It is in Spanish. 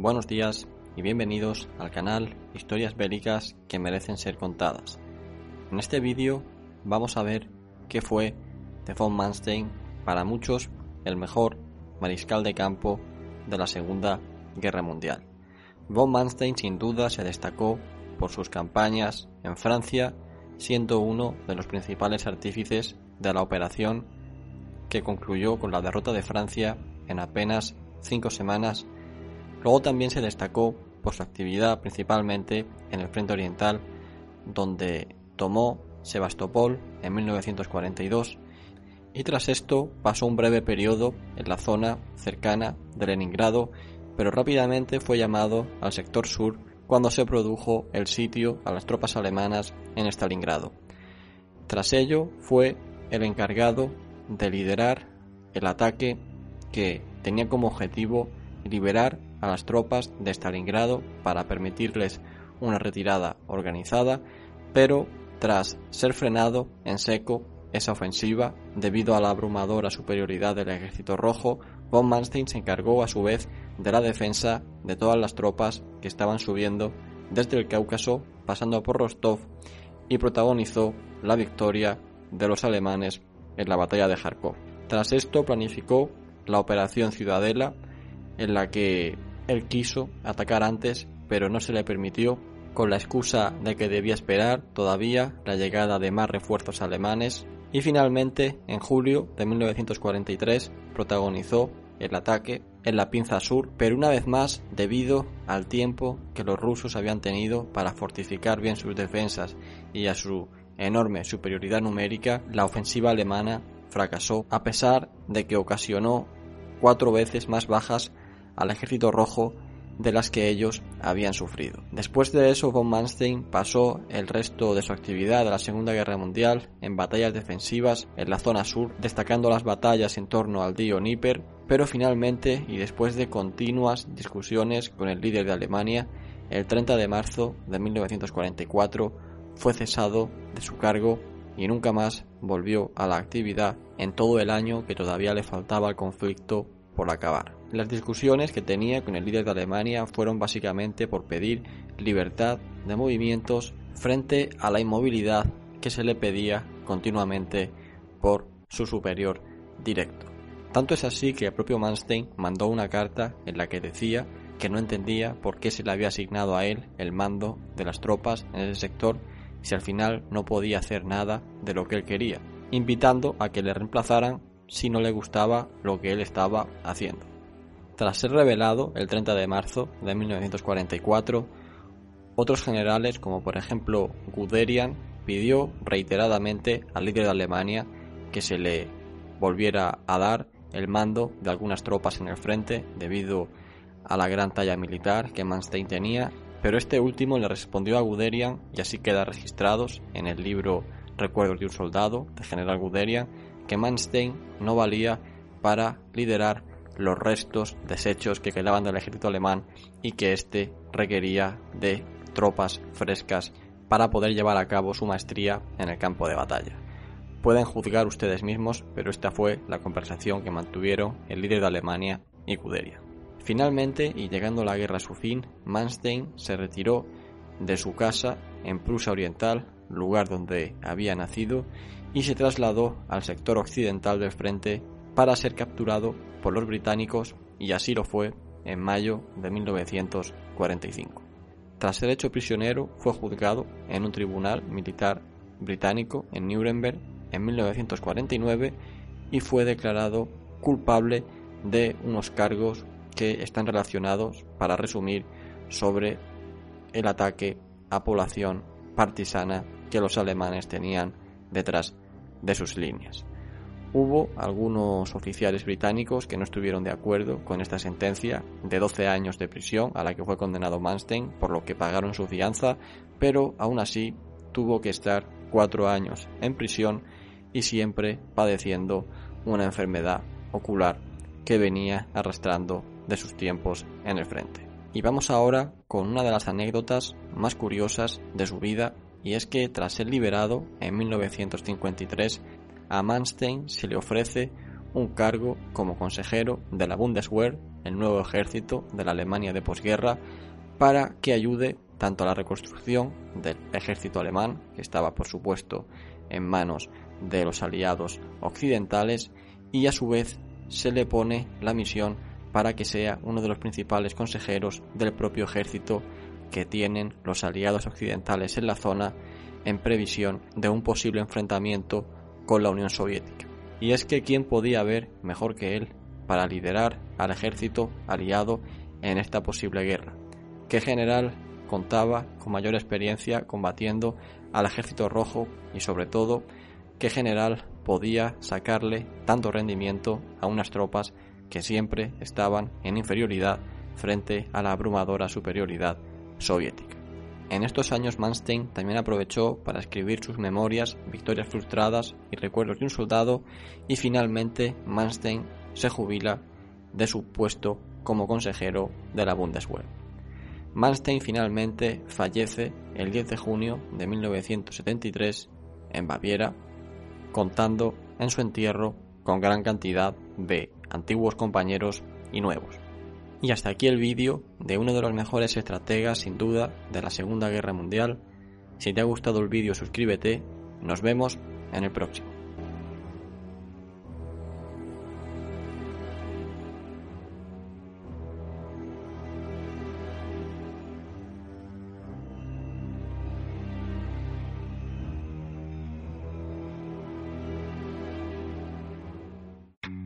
Buenos días y bienvenidos al canal Historias Bélicas que merecen ser contadas. En este vídeo vamos a ver qué fue de von Manstein, para muchos el mejor mariscal de campo de la Segunda Guerra Mundial. Von Manstein sin duda se destacó por sus campañas en Francia, siendo uno de los principales artífices de la operación que concluyó con la derrota de Francia en apenas cinco semanas Luego también se destacó por su actividad principalmente en el frente oriental, donde tomó Sebastopol en 1942 y tras esto pasó un breve periodo en la zona cercana de Leningrado, pero rápidamente fue llamado al sector sur cuando se produjo el sitio a las tropas alemanas en Stalingrado. Tras ello fue el encargado de liderar el ataque que tenía como objetivo liberar a las tropas de Stalingrado para permitirles una retirada organizada, pero tras ser frenado en seco esa ofensiva debido a la abrumadora superioridad del ejército rojo, von Manstein se encargó a su vez de la defensa de todas las tropas que estaban subiendo desde el Cáucaso pasando por Rostov y protagonizó la victoria de los alemanes en la batalla de Kharkov. Tras esto planificó la operación Ciudadela en la que él quiso atacar antes, pero no se le permitió, con la excusa de que debía esperar todavía la llegada de más refuerzos alemanes, y finalmente, en julio de 1943, protagonizó el ataque en la Pinza Sur, pero una vez más debido al tiempo que los rusos habían tenido para fortificar bien sus defensas y a su enorme superioridad numérica, la ofensiva alemana fracasó, a pesar de que ocasionó cuatro veces más bajas al ejército rojo de las que ellos habían sufrido. Después de eso, von Manstein pasó el resto de su actividad de la Segunda Guerra Mundial en batallas defensivas en la zona sur, destacando las batallas en torno al río Níper, pero finalmente, y después de continuas discusiones con el líder de Alemania, el 30 de marzo de 1944 fue cesado de su cargo y nunca más volvió a la actividad en todo el año que todavía le faltaba al conflicto por acabar. Las discusiones que tenía con el líder de Alemania fueron básicamente por pedir libertad de movimientos frente a la inmovilidad que se le pedía continuamente por su superior directo. Tanto es así que el propio Manstein mandó una carta en la que decía que no entendía por qué se le había asignado a él el mando de las tropas en ese sector si al final no podía hacer nada de lo que él quería, invitando a que le reemplazaran si no le gustaba lo que él estaba haciendo. Tras ser revelado el 30 de marzo de 1944, otros generales, como por ejemplo Guderian, pidió reiteradamente al líder de Alemania que se le volviera a dar el mando de algunas tropas en el frente debido a la gran talla militar que Manstein tenía, pero este último le respondió a Guderian y así queda registrados en el libro Recuerdos de un soldado de general Guderian que Manstein no valía para liderar los restos, desechos que quedaban del ejército alemán y que éste requería de tropas frescas para poder llevar a cabo su maestría en el campo de batalla. Pueden juzgar ustedes mismos, pero esta fue la conversación que mantuvieron el líder de Alemania y Cuderia. Finalmente, y llegando la guerra a su fin, Manstein se retiró de su casa en Prusia Oriental, lugar donde había nacido, y se trasladó al sector occidental del frente para ser capturado por los británicos y así lo fue en mayo de 1945. Tras ser hecho prisionero, fue juzgado en un tribunal militar británico en Nuremberg en 1949 y fue declarado culpable de unos cargos que están relacionados, para resumir, sobre el ataque a población partisana que los alemanes tenían detrás de sus líneas. Hubo algunos oficiales británicos que no estuvieron de acuerdo con esta sentencia de 12 años de prisión a la que fue condenado Manstein, por lo que pagaron su fianza, pero aún así tuvo que estar cuatro años en prisión y siempre padeciendo una enfermedad ocular que venía arrastrando de sus tiempos en el frente. Y vamos ahora con una de las anécdotas más curiosas de su vida y es que tras ser liberado en 1953 a Manstein se le ofrece un cargo como consejero de la Bundeswehr, el nuevo ejército de la Alemania de posguerra, para que ayude tanto a la reconstrucción del ejército alemán, que estaba por supuesto en manos de los aliados occidentales, y a su vez se le pone la misión para que sea uno de los principales consejeros del propio ejército que tienen los aliados occidentales en la zona en previsión de un posible enfrentamiento con la Unión Soviética. Y es que quién podía haber mejor que él para liderar al ejército aliado en esta posible guerra. ¿Qué general contaba con mayor experiencia combatiendo al ejército rojo y sobre todo qué general podía sacarle tanto rendimiento a unas tropas que siempre estaban en inferioridad frente a la abrumadora superioridad soviética. En estos años Manstein también aprovechó para escribir sus memorias, victorias frustradas y recuerdos de un soldado y finalmente Manstein se jubila de su puesto como consejero de la Bundeswehr. Manstein finalmente fallece el 10 de junio de 1973 en Baviera, contando en su entierro con gran cantidad de antiguos compañeros y nuevos. Y hasta aquí el vídeo de uno de los mejores estrategas sin duda de la Segunda Guerra Mundial. Si te ha gustado el vídeo suscríbete, nos vemos en el próximo.